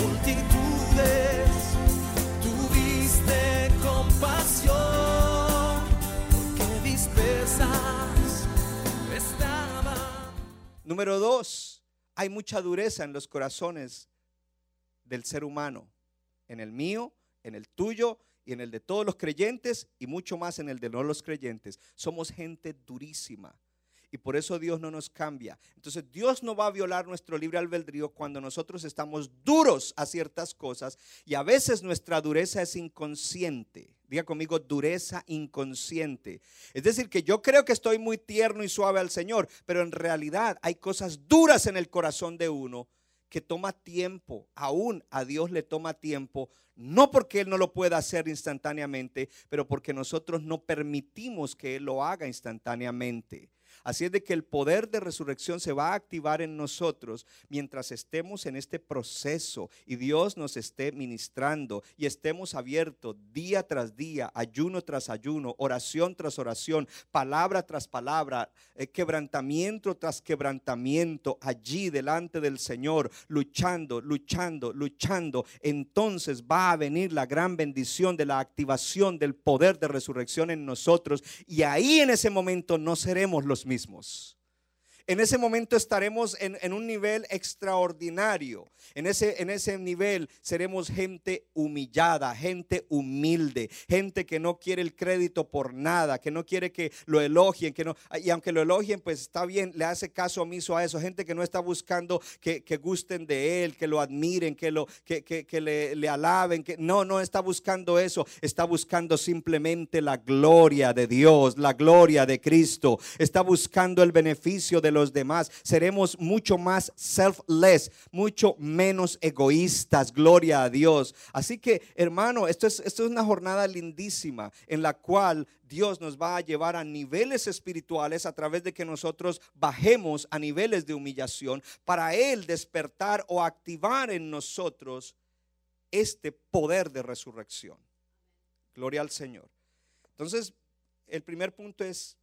multitudes, tuviste compasión, porque. Número dos, hay mucha dureza en los corazones del ser humano, en el mío, en el tuyo y en el de todos los creyentes y mucho más en el de no los creyentes. Somos gente durísima. Y por eso Dios no nos cambia. Entonces Dios no va a violar nuestro libre albedrío cuando nosotros estamos duros a ciertas cosas y a veces nuestra dureza es inconsciente. Diga conmigo, dureza inconsciente. Es decir, que yo creo que estoy muy tierno y suave al Señor, pero en realidad hay cosas duras en el corazón de uno que toma tiempo, aún a Dios le toma tiempo, no porque Él no lo pueda hacer instantáneamente, pero porque nosotros no permitimos que Él lo haga instantáneamente. Así es de que el poder de resurrección se va a activar en nosotros mientras estemos en este proceso y Dios nos esté ministrando y estemos abiertos día tras día, ayuno tras ayuno, oración tras oración, palabra tras palabra, eh, quebrantamiento tras quebrantamiento, allí delante del Señor, luchando, luchando, luchando. Entonces va a venir la gran bendición de la activación del poder de resurrección en nosotros y ahí en ese momento no seremos los mismos. mesmos. En ese momento estaremos en, en un nivel extraordinario. En ese, en ese nivel seremos gente humillada, gente humilde, gente que no quiere el crédito por nada, que no quiere que lo elogien, que no, y aunque lo elogien, pues está bien, le hace caso omiso a eso. Gente que no está buscando que, que gusten de él, que lo admiren, que, lo, que, que, que le, le alaben. Que, no, no está buscando eso. Está buscando simplemente la gloria de Dios, la gloria de Cristo. Está buscando el beneficio de los demás. Seremos mucho más selfless, mucho menos egoístas. Gloria a Dios. Así que, hermano, esto es, esto es una jornada lindísima en la cual Dios nos va a llevar a niveles espirituales a través de que nosotros bajemos a niveles de humillación para Él despertar o activar en nosotros este poder de resurrección. Gloria al Señor. Entonces, el primer punto es,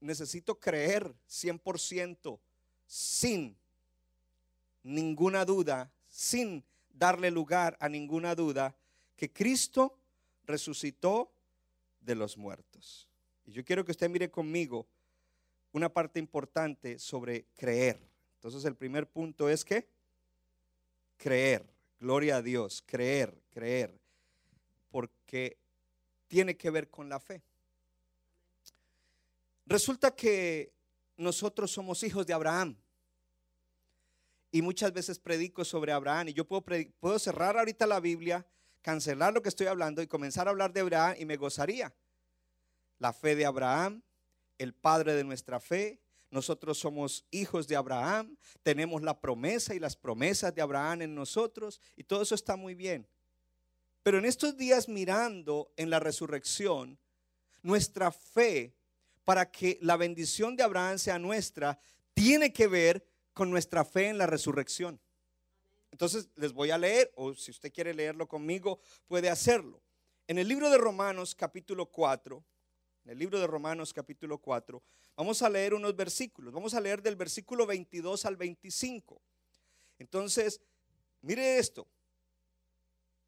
necesito creer 100% sin ninguna duda, sin darle lugar a ninguna duda, que Cristo resucitó de los muertos. Y yo quiero que usted mire conmigo una parte importante sobre creer. Entonces el primer punto es que creer, gloria a Dios, creer, creer, porque tiene que ver con la fe. Resulta que nosotros somos hijos de Abraham. Y muchas veces predico sobre Abraham. Y yo puedo, puedo cerrar ahorita la Biblia, cancelar lo que estoy hablando y comenzar a hablar de Abraham y me gozaría. La fe de Abraham, el padre de nuestra fe. Nosotros somos hijos de Abraham, tenemos la promesa y las promesas de Abraham en nosotros y todo eso está muy bien. Pero en estos días mirando en la resurrección, nuestra fe para que la bendición de Abraham sea nuestra, tiene que ver con nuestra fe en la resurrección. Entonces les voy a leer, o si usted quiere leerlo conmigo, puede hacerlo. En el libro de Romanos capítulo 4, en el libro de Romanos capítulo 4, vamos a leer unos versículos. Vamos a leer del versículo 22 al 25. Entonces, mire esto.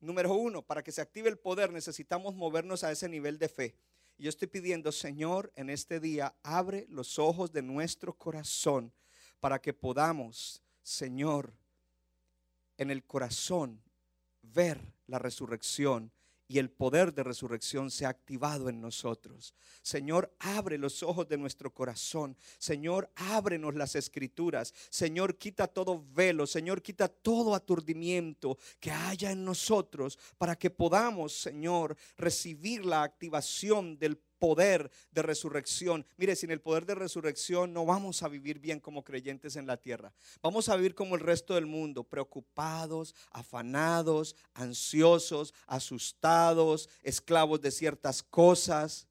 Número uno, para que se active el poder necesitamos movernos a ese nivel de fe. Yo estoy pidiendo, Señor, en este día, abre los ojos de nuestro corazón para que podamos, Señor, en el corazón ver la resurrección y el poder de resurrección se ha activado en nosotros. Señor, abre los ojos de nuestro corazón. Señor, ábrenos las escrituras. Señor, quita todo velo. Señor, quita todo aturdimiento que haya en nosotros para que podamos, Señor, recibir la activación del poder de resurrección. Mire, sin el poder de resurrección no vamos a vivir bien como creyentes en la tierra. Vamos a vivir como el resto del mundo, preocupados, afanados, ansiosos, asustados, esclavos de ciertas cosas.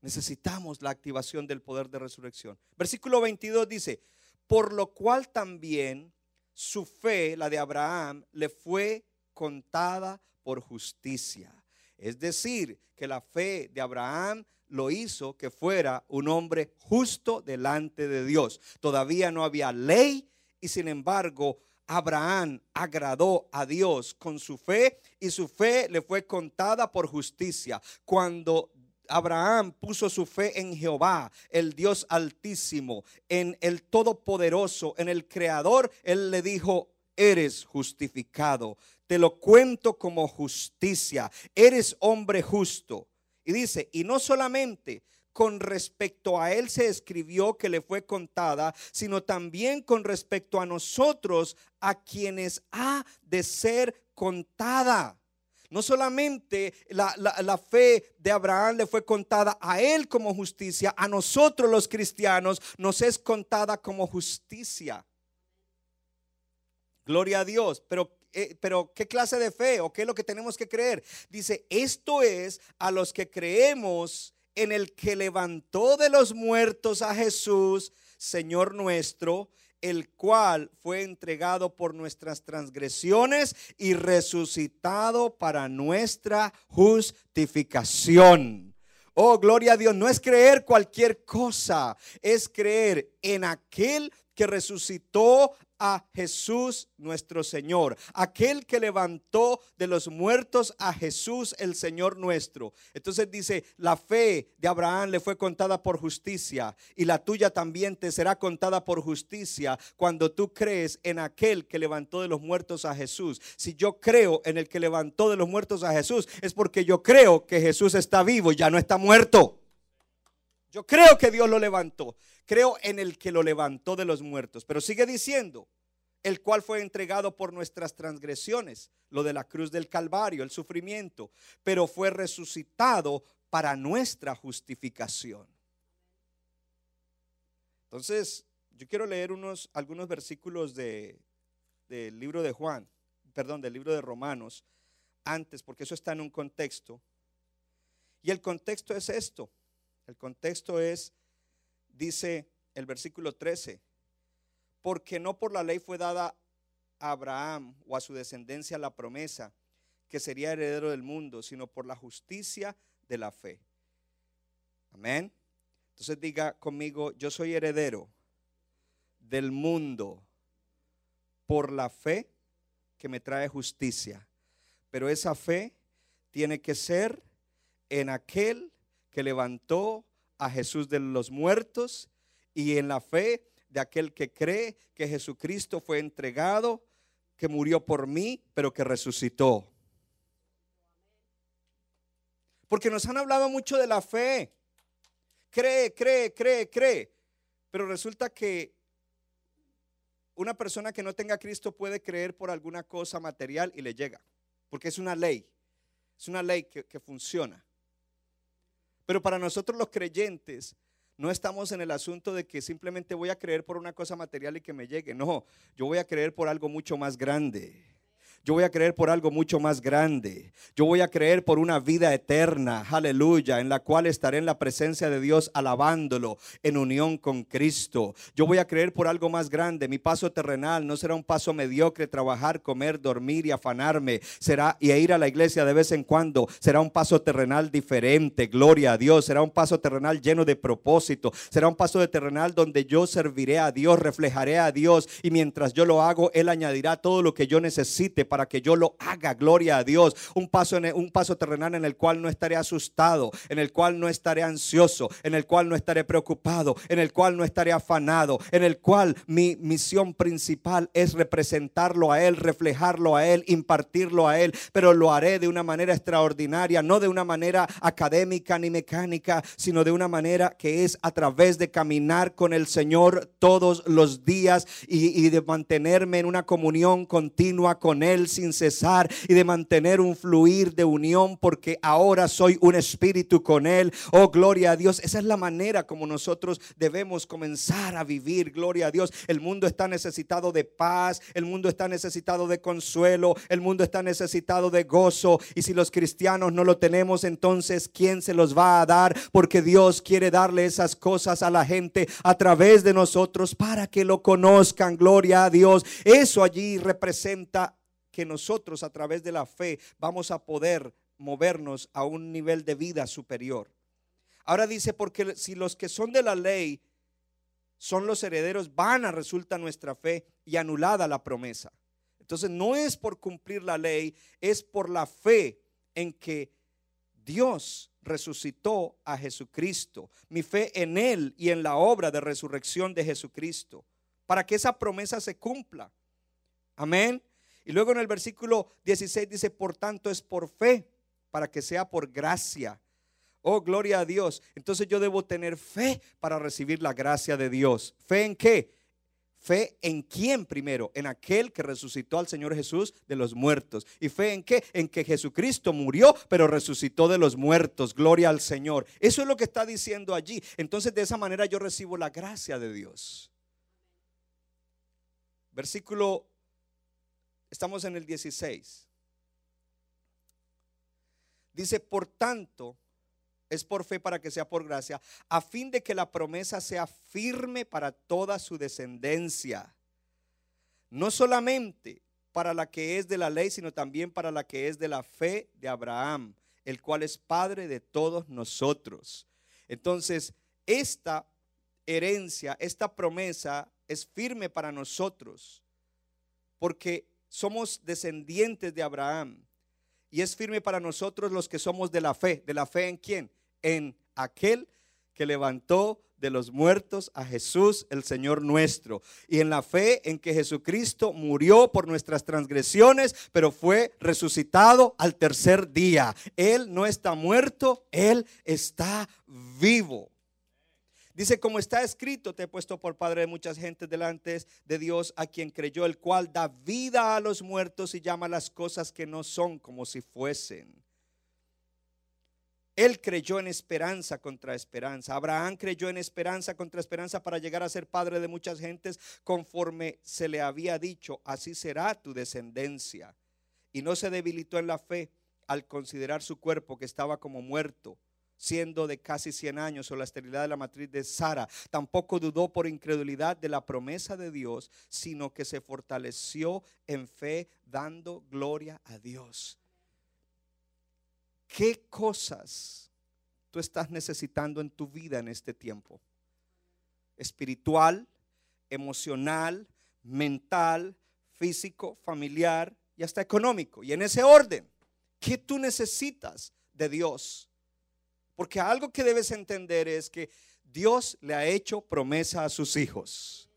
Necesitamos la activación del poder de resurrección. Versículo 22 dice, por lo cual también su fe, la de Abraham, le fue contada por justicia. Es decir, que la fe de Abraham lo hizo que fuera un hombre justo delante de Dios. Todavía no había ley y sin embargo Abraham agradó a Dios con su fe y su fe le fue contada por justicia. Cuando Abraham puso su fe en Jehová, el Dios altísimo, en el Todopoderoso, en el Creador, él le dijo, eres justificado. Te lo cuento como justicia. Eres hombre justo. Y dice, y no solamente con respecto a él se escribió que le fue contada, sino también con respecto a nosotros, a quienes ha de ser contada. No solamente la, fe de Abraham le fue contada a él como justicia, a nosotros los cristianos nos es contada como justicia. Gloria a Dios. Pero, eh, pero ¿qué clase de fe o qué es lo que tenemos que creer? Dice, esto es a los que creemos en el que levantó de los muertos a Jesús, Señor nuestro, el cual fue entregado por nuestras transgresiones y resucitado para nuestra justificación. Oh, gloria a Dios, no es creer cualquier cosa, es creer en aquel que resucitó a Jesús nuestro Señor, aquel que levantó de los muertos a Jesús el Señor nuestro. Entonces dice, la fe de Abraham le fue contada por justicia y la tuya también te será contada por justicia cuando tú crees en aquel que levantó de los muertos a Jesús. Si yo creo en el que levantó de los muertos a Jesús, es porque yo creo que Jesús está vivo y ya no está muerto. Yo creo que Dios lo levantó. Creo en el que lo levantó de los muertos. Pero sigue diciendo, el cual fue entregado por nuestras transgresiones, lo de la cruz del Calvario, el sufrimiento, pero fue resucitado para nuestra justificación. Entonces, yo quiero leer unos, algunos versículos de, del libro de Juan, perdón, del libro de Romanos, antes, porque eso está en un contexto. Y el contexto es esto. El contexto es, dice el versículo 13, porque no por la ley fue dada a Abraham o a su descendencia la promesa que sería heredero del mundo, sino por la justicia de la fe. Amén. Entonces diga conmigo, yo soy heredero del mundo por la fe que me trae justicia. Pero esa fe tiene que ser en aquel que levantó a Jesús de los muertos y en la fe de aquel que cree que Jesucristo fue entregado, que murió por mí, pero que resucitó. Porque nos han hablado mucho de la fe. Cree, cree, cree, cree. Pero resulta que una persona que no tenga Cristo puede creer por alguna cosa material y le llega. Porque es una ley. Es una ley que funciona. Pero para nosotros los creyentes, no estamos en el asunto de que simplemente voy a creer por una cosa material y que me llegue. No, yo voy a creer por algo mucho más grande. Yo voy a creer por algo mucho más grande. Yo voy a creer por una vida eterna, aleluya, en la cual estaré en la presencia de Dios alabándolo en unión con Cristo. Yo voy a creer por algo más grande. Mi paso terrenal no será un paso mediocre, trabajar, comer, dormir y afanarme. Será y ir a la iglesia de vez en cuando. Será un paso terrenal diferente, gloria a Dios. Será un paso terrenal lleno de propósito. Será un paso terrenal donde yo serviré a Dios, reflejaré a Dios y mientras yo lo hago, Él añadirá todo lo que yo necesite para que yo lo haga, gloria a Dios. Un paso, en un paso terrenal en el cual no estaré asustado, en el cual no estaré ansioso, en el cual no estaré preocupado, en el cual no estaré afanado, en el cual mi misión principal es representarlo a Él, reflejarlo a Él, impartirlo a Él, pero lo haré de una manera extraordinaria, no de una manera académica ni mecánica, sino de una manera que es a través de caminar con el Señor todos los días y de mantenerme en una comunión continua con Él Sin cesar y de mantener un fluir de unión porque ahora soy un espíritu con Él. Oh, gloria a Dios. Esa es la manera como nosotros debemos comenzar a vivir. Gloria a Dios. El mundo está necesitado de paz, el mundo está necesitado de consuelo, el mundo está necesitado de gozo. Y si los cristianos no lo tenemos, entonces ¿quién se los va a dar? Porque Dios quiere darle esas cosas a la gente a través de nosotros para que lo conozcan. Gloria a Dios. Eso allí representa que nosotros a través de la fe vamos a poder movernos a un nivel de vida superior. Ahora dice, porque si los que son de la ley son los herederos, vana resulta nuestra fe y anulada la promesa. Entonces no es por cumplir la ley, es por la fe en que Dios resucitó a Jesucristo. Mi fe en Él y en la obra de resurrección de Jesucristo. Para que esa promesa se cumpla. Amén. Y luego en el versículo 16 dice, por tanto es por fe, para que sea por gracia. Oh, gloria a Dios. Entonces yo debo tener fe para recibir la gracia de Dios. ¿Fe en qué? Fe en quién primero? En aquel que resucitó al Señor Jesús de los muertos. ¿Y fe en qué? En que Jesucristo murió, pero resucitó de los muertos. Gloria al Señor. Eso es lo que está diciendo allí. Entonces de esa manera yo recibo la gracia de Dios. Versículo Estamos en el 16. Dice, por tanto, es por fe para que sea por gracia, a fin de que la promesa sea firme para toda su descendencia. No solamente para la que es de la ley, sino también para la que es de la fe de Abraham, el cual es padre de todos nosotros. Entonces, esta herencia, esta promesa es firme para nosotros, porque somos descendientes de Abraham. Y es firme para nosotros los que somos de la fe. ¿De la fe en quién? En aquel que levantó de los muertos a Jesús, el Señor nuestro. Y en la fe en que Jesucristo murió por nuestras transgresiones, pero fue resucitado al tercer día. Él no está muerto, Él está vivo. Dice, como está escrito, te he puesto por padre de muchas gentes delante de Dios, a quien creyó, el cual da vida a los muertos y llama las cosas que no son como si fuesen. Él creyó en esperanza contra esperanza. Abraham creyó en esperanza contra esperanza para llegar a ser padre de muchas gentes conforme se le había dicho, así será tu descendencia. Y no se debilitó en la fe al considerar su cuerpo que estaba como muerto siendo de casi 100 años o la esterilidad de la matriz de Sara. Tampoco dudó por incredulidad de la promesa de Dios, sino que se fortaleció en fe dando gloria a Dios. ¿Qué cosas tú estás necesitando en tu vida en este tiempo? Espiritual, emocional, mental, físico, familiar y hasta económico. Y en ese orden, ¿qué tú necesitas de Dios? Porque algo que debes entender es que Dios le ha hecho promesa a sus hijos.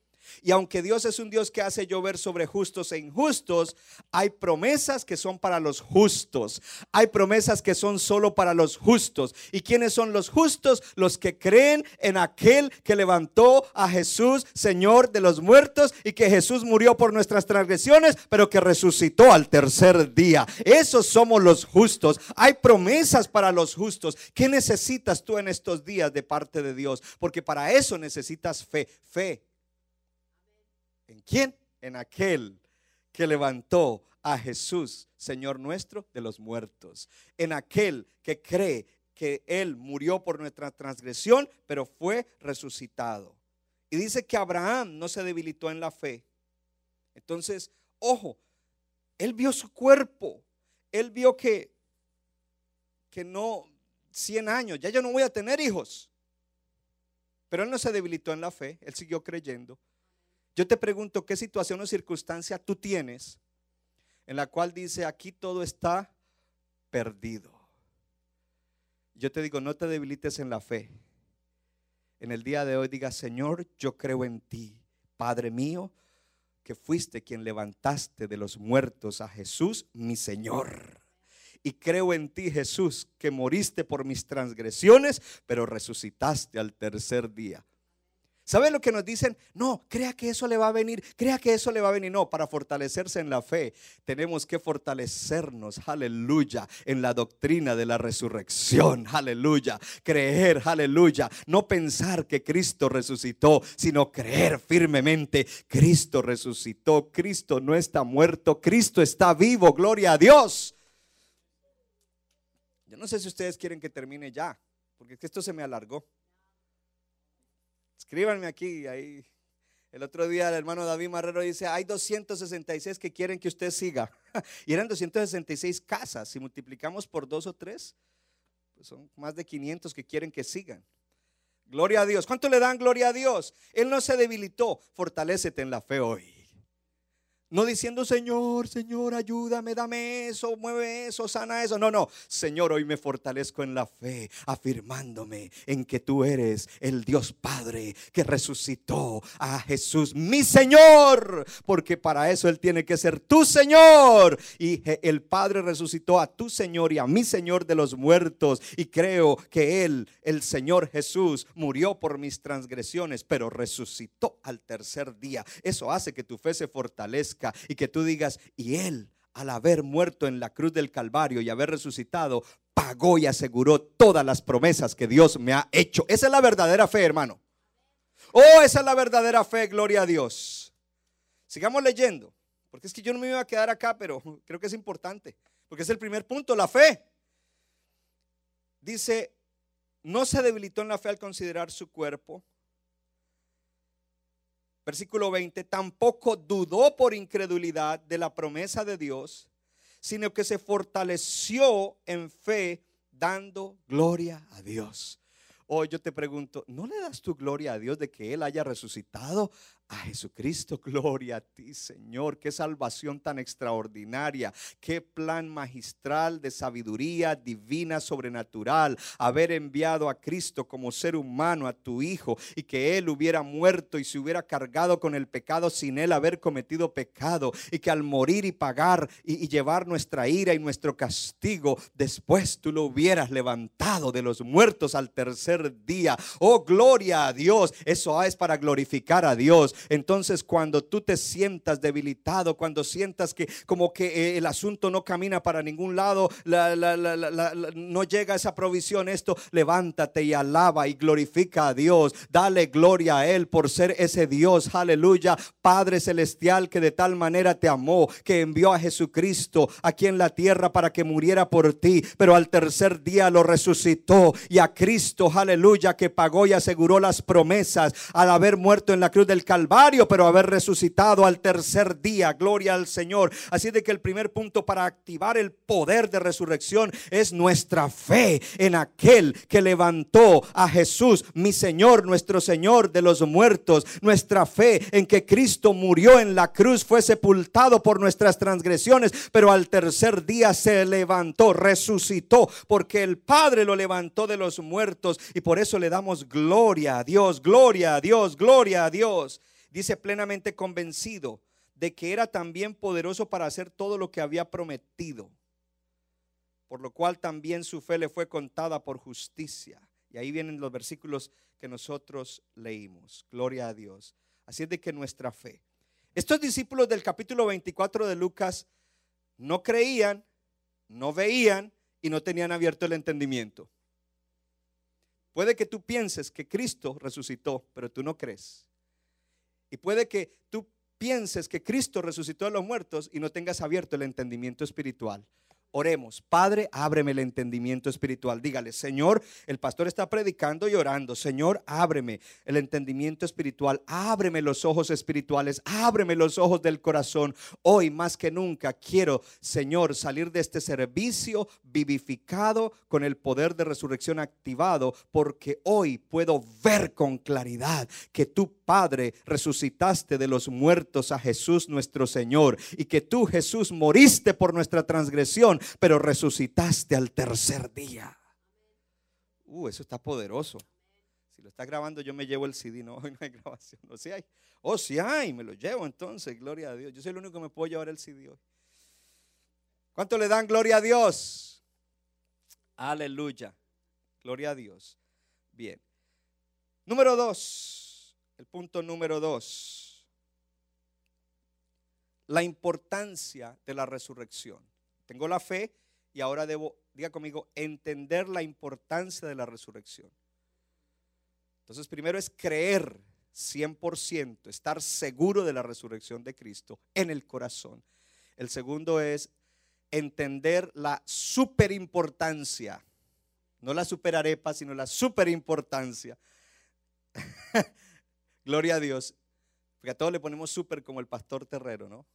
Y aunque Dios es un Dios que hace llover sobre justos e injustos, hay promesas que son para los justos. Hay promesas que son solo para los justos. ¿Y quiénes son los justos? Los que creen en aquel que levantó a Jesús, Señor de los muertos, y que Jesús murió por nuestras transgresiones, pero que resucitó al tercer día. Esos somos los justos. Hay promesas para los justos. ¿Qué necesitas tú en estos días de parte de Dios? Porque para eso necesitas fe. Fe ¿En quién? En aquel que levantó a Jesús, Señor nuestro, de los muertos. En aquel que cree que Él murió por nuestra transgresión, pero fue resucitado. Y dice que Abraham no se debilitó en la fe. Entonces, ojo, Él vio su cuerpo. Él vio que, que no, 100 años, ya yo no voy a tener hijos. Pero Él no se debilitó en la fe, Él siguió creyendo. Yo te pregunto qué situación o circunstancia tú tienes en la cual dice aquí todo está perdido. Yo te digo, no te debilites en la fe. En el día de hoy diga, Señor, yo creo en ti, Padre mío, que fuiste quien levantaste de los muertos a Jesús, mi Señor. Y creo en ti, Jesús, que moriste por mis transgresiones, pero resucitaste al tercer día. ¿Sabe lo que nos dicen? No, crea que eso le va a venir, crea que eso le va a venir. No, para fortalecerse en la fe tenemos que fortalecernos, aleluya, en la doctrina de la resurrección, aleluya. Creer, aleluya. No pensar que Cristo resucitó, sino creer firmemente, Cristo resucitó, Cristo no está muerto, Cristo está vivo, gloria a Dios. Yo no sé si ustedes quieren que termine ya, porque esto se me alargó. Escríbanme aquí, ahí. El otro día el hermano David Marrero dice, hay 266 que quieren que usted siga. y eran 266 casas. Si multiplicamos por dos o tres, pues son más de 500 que quieren que sigan. Gloria a Dios. ¿Cuánto le dan gloria a Dios? Él no se debilitó. Fortalécete en la fe hoy. No diciendo, Señor, Señor, ayúdame, dame eso, mueve eso, sana eso. No, no. Señor, hoy me fortalezco en la fe, afirmándome en que tú eres el Dios Padre que resucitó a Jesús, mi Señor. Porque para eso Él tiene que ser tu Señor. Y el Padre resucitó a tu Señor y a mi Señor de los muertos. Y creo que Él, el Señor Jesús, murió por mis transgresiones, pero resucitó al tercer día. Eso hace que tu fe se fortalezca y que tú digas, y Él, al haber muerto en la cruz del Calvario y haber resucitado, pagó y aseguró todas las promesas que Dios me ha hecho. Esa es la verdadera fe, hermano. Oh, esa es la verdadera fe, gloria a Dios. Sigamos leyendo, porque es que yo no me iba a quedar acá, pero creo que es importante, porque es el primer punto, la fe. Dice, no se debilitó en la fe al considerar su cuerpo versículo 20, tampoco dudó por incredulidad de la promesa de Dios, sino que se fortaleció en fe dando gloria a Dios. Hoy yo te pregunto, ¿no le das tu gloria a Dios de que Él haya resucitado a Jesucristo, gloria a ti, Señor. Qué salvación tan extraordinaria. Qué plan magistral de sabiduría divina, sobrenatural. Haber enviado a Cristo como ser humano, a tu Hijo, y que Él hubiera muerto y se hubiera cargado con el pecado sin Él haber cometido pecado. Y que al morir y pagar y, y llevar nuestra ira y nuestro castigo, después tú lo hubieras levantado de los muertos al tercer día. Oh, gloria a Dios. Eso es para glorificar a Dios. Entonces cuando tú te sientas debilitado, cuando sientas que como que eh, el asunto no camina para ningún lado, no llega esa provisión, esto, levántate y alaba y glorifica a Dios. Dale gloria a Él por ser ese Dios, aleluya, Padre celestial que de tal manera te amó, que envió a Jesucristo aquí en la tierra para que muriera por ti, pero al tercer día lo resucitó. Y a Cristo, aleluya, que pagó y aseguró las promesas al haber muerto en la cruz del Calvario pero haber resucitado al tercer día. Gloria al Señor. Así de que el primer punto para activar el poder de resurrección es nuestra fe en aquel que levantó a Jesús, mi Señor, nuestro Señor de los muertos. Nuestra fe en que Cristo murió en la cruz, fue sepultado por nuestras transgresiones, pero al tercer día se levantó, resucitó, porque el Padre lo levantó de los muertos y por eso le damos gloria a Dios, gloria a Dios, gloria a Dios dice plenamente convencido de que era también poderoso para hacer todo lo que había prometido, por lo cual también su fe le fue contada por justicia. Y ahí vienen los versículos que nosotros leímos. Gloria a Dios. Así es de que nuestra fe. Estos discípulos del capítulo 24 de Lucas no creían, no veían y no tenían abierto el entendimiento. Puede que tú pienses que Cristo resucitó, pero tú no crees. Y puede que tú pienses que Cristo resucitó de los muertos y no tengas abierto el entendimiento espiritual. Oremos, Padre, ábreme el entendimiento espiritual. Dígale, Señor, el pastor está predicando y orando. Señor, ábreme el entendimiento espiritual. Ábreme los ojos espirituales. Ábreme los ojos del corazón. Hoy más que nunca quiero, Señor, salir de este servicio vivificado con el poder de resurrección activado, porque hoy puedo ver con claridad que tú, Padre, resucitaste de los muertos a Jesús nuestro Señor y que tú, Jesús, moriste por nuestra transgresión pero resucitaste al tercer día. Uh, eso está poderoso. Si lo está grabando, yo me llevo el CD. No, hoy no hay grabación. No, si hay. Oh, si hay, me lo llevo entonces. Gloria a Dios. Yo soy el único que me puedo llevar el CD hoy. ¿Cuánto le dan gloria a Dios? Aleluya. Gloria a Dios. Bien. Número dos. El punto número dos. La importancia de la resurrección. Tengo la fe y ahora debo, diga conmigo, entender la importancia de la resurrección. Entonces, primero es creer 100%, estar seguro de la resurrección de Cristo en el corazón. El segundo es entender la superimportancia, no la superarepa, sino la superimportancia. Gloria a Dios. Porque a todos le ponemos super como el pastor terrero, ¿no?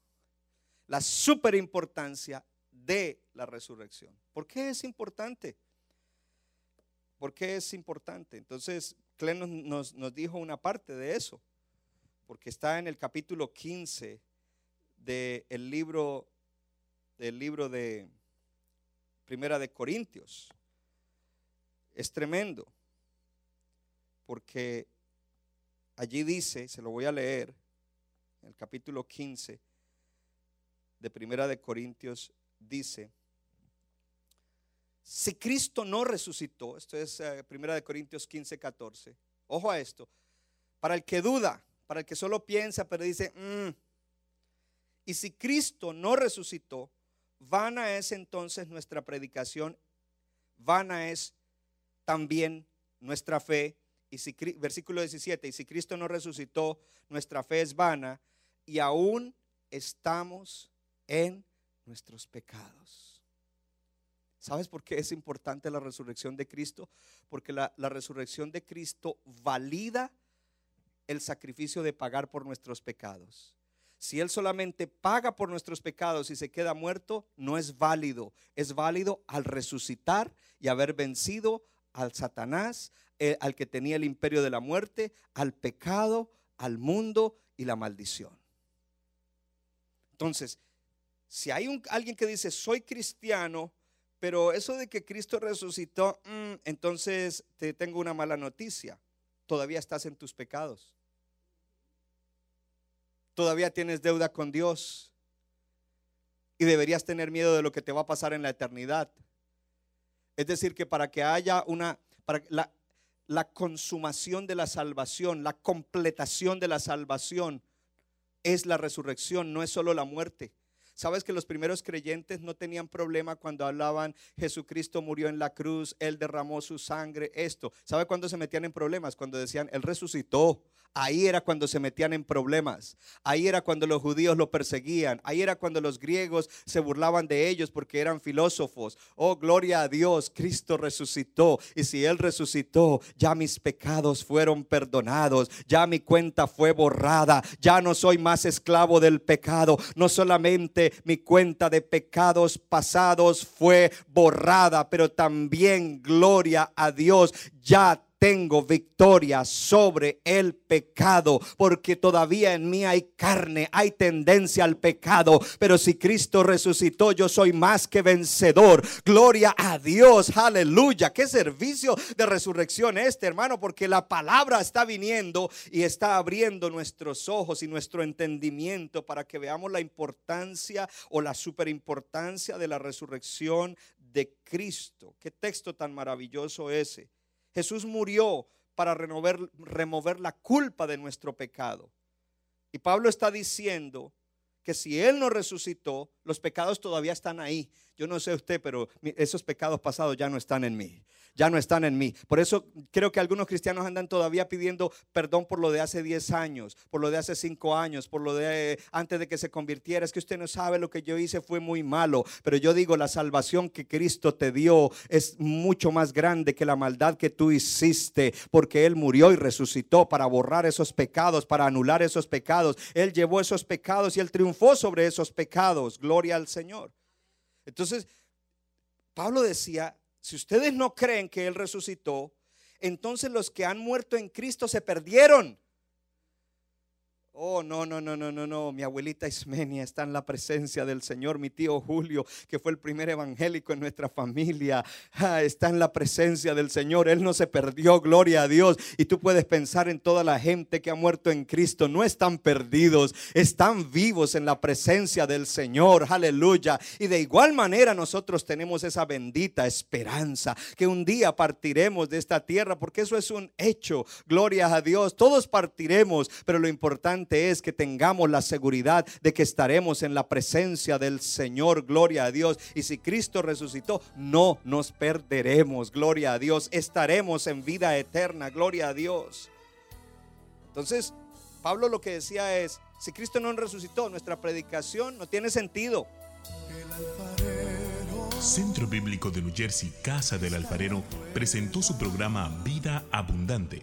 La superimportancia de la resurrección. ¿Por qué es importante? ¿Por qué es importante? Entonces, nos, nos, dijo una parte de eso, porque está en el capítulo 15 del libro, del libro de Primera de Corintios. Es tremendo, porque allí dice, se lo voy a leer, en el capítulo 15 de Primera de Corintios, dice, si Cristo no resucitó, esto es eh, Primera de Corintios 15, 14, ojo a esto, para el que duda, para el que solo piensa, pero dice, mm". y si Cristo no resucitó, vana es entonces nuestra predicación, vana es también nuestra fe, si, versículo 17, y si Cristo no resucitó, nuestra fe es vana, y aún estamos en nuestros pecados. ¿Sabes por qué es importante la resurrección de Cristo? Porque la, resurrección de Cristo valida el sacrificio de pagar por nuestros pecados. Si Él solamente paga por nuestros pecados y se queda muerto, no es válido. Es válido al resucitar y haber vencido al Satanás, eh, al que tenía el imperio de la muerte, al pecado, al mundo y la maldición. Entonces, si hay alguien que dice, soy cristiano, pero eso de que Cristo resucitó, mm, entonces te tengo una mala noticia. Todavía estás en tus pecados. Todavía tienes deuda con Dios. Y deberías tener miedo de lo que te va a pasar en la eternidad. Es decir, que para que haya una, para la, la consumación de la salvación, la completación de la salvación, es la resurrección, no es solo la muerte. Sabes que los primeros creyentes no tenían problema cuando hablaban Jesucristo murió en la cruz, Él derramó su sangre, esto. ¿Sabe cuándo se metían en problemas? Cuando decían, Él resucitó. Ahí era cuando se metían en problemas. Ahí era cuando los judíos lo perseguían. Ahí era cuando los griegos se burlaban de ellos porque eran filósofos. Oh, gloria a Dios, Cristo resucitó. Y si Él resucitó, ya mis pecados fueron perdonados. Ya mi cuenta fue borrada. Ya no soy más esclavo del pecado. No solamente mi cuenta de pecados pasados fue borrada, pero también, gloria a Dios, ya tengo victoria sobre el pecado, porque todavía en mí hay carne, hay tendencia al pecado, pero si Cristo resucitó, yo soy más que vencedor. Gloria a Dios, aleluya. Qué servicio de resurrección este, hermano, porque la palabra está viniendo y está abriendo nuestros ojos y nuestro entendimiento para que veamos la importancia o la superimportancia de la resurrección de Cristo. Qué texto tan maravilloso ese. Jesús murió para remover, la culpa de nuestro pecado. Y Pablo está diciendo que si Él no resucitó, los pecados todavía están ahí. Yo no sé usted, pero esos pecados pasados ya no están en mí ya no están en mí. Por eso creo que algunos cristianos andan todavía pidiendo perdón por lo de hace 10 años, por lo de hace 5 años, por lo de antes de que se convirtiera. Es que usted no sabe lo que yo hice fue muy malo. Pero yo digo, la salvación que Cristo te dio es mucho más grande que la maldad que tú hiciste, porque Él murió y resucitó para borrar esos pecados, para anular esos pecados. Él llevó esos pecados y Él triunfó sobre esos pecados. Gloria al Señor. Entonces, Pablo decía, si ustedes no creen que Él resucitó, entonces los que han muerto en Cristo se perdieron. Oh, no, no, no, no, no, no. Mi abuelita Ismenia está en la presencia del Señor. Mi tío Julio, que fue el primer evangélico en nuestra familia, ah, está en la presencia del Señor. Él no se perdió, gloria a Dios. Y tú puedes pensar en toda la gente que ha muerto en Cristo. No están perdidos, están vivos en la presencia del Señor. Aleluya. Y de igual manera nosotros tenemos esa bendita esperanza que un día partiremos de esta tierra, porque eso es un hecho. Gloria a Dios. Todos partiremos, pero lo importante es que tengamos la seguridad de que estaremos en la presencia del Señor, gloria a Dios. Y si Cristo resucitó, no nos perderemos, gloria a Dios. Estaremos en vida eterna, gloria a Dios. Entonces, Pablo lo que decía es, si Cristo no resucitó, nuestra predicación no tiene sentido. Centro Bíblico de New Jersey, Casa del Alfarero, presentó su programa Vida Abundante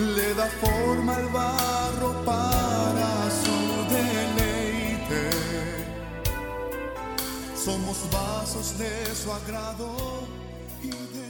le da forma al barro para su deleite. Somos vasos de su agrado y de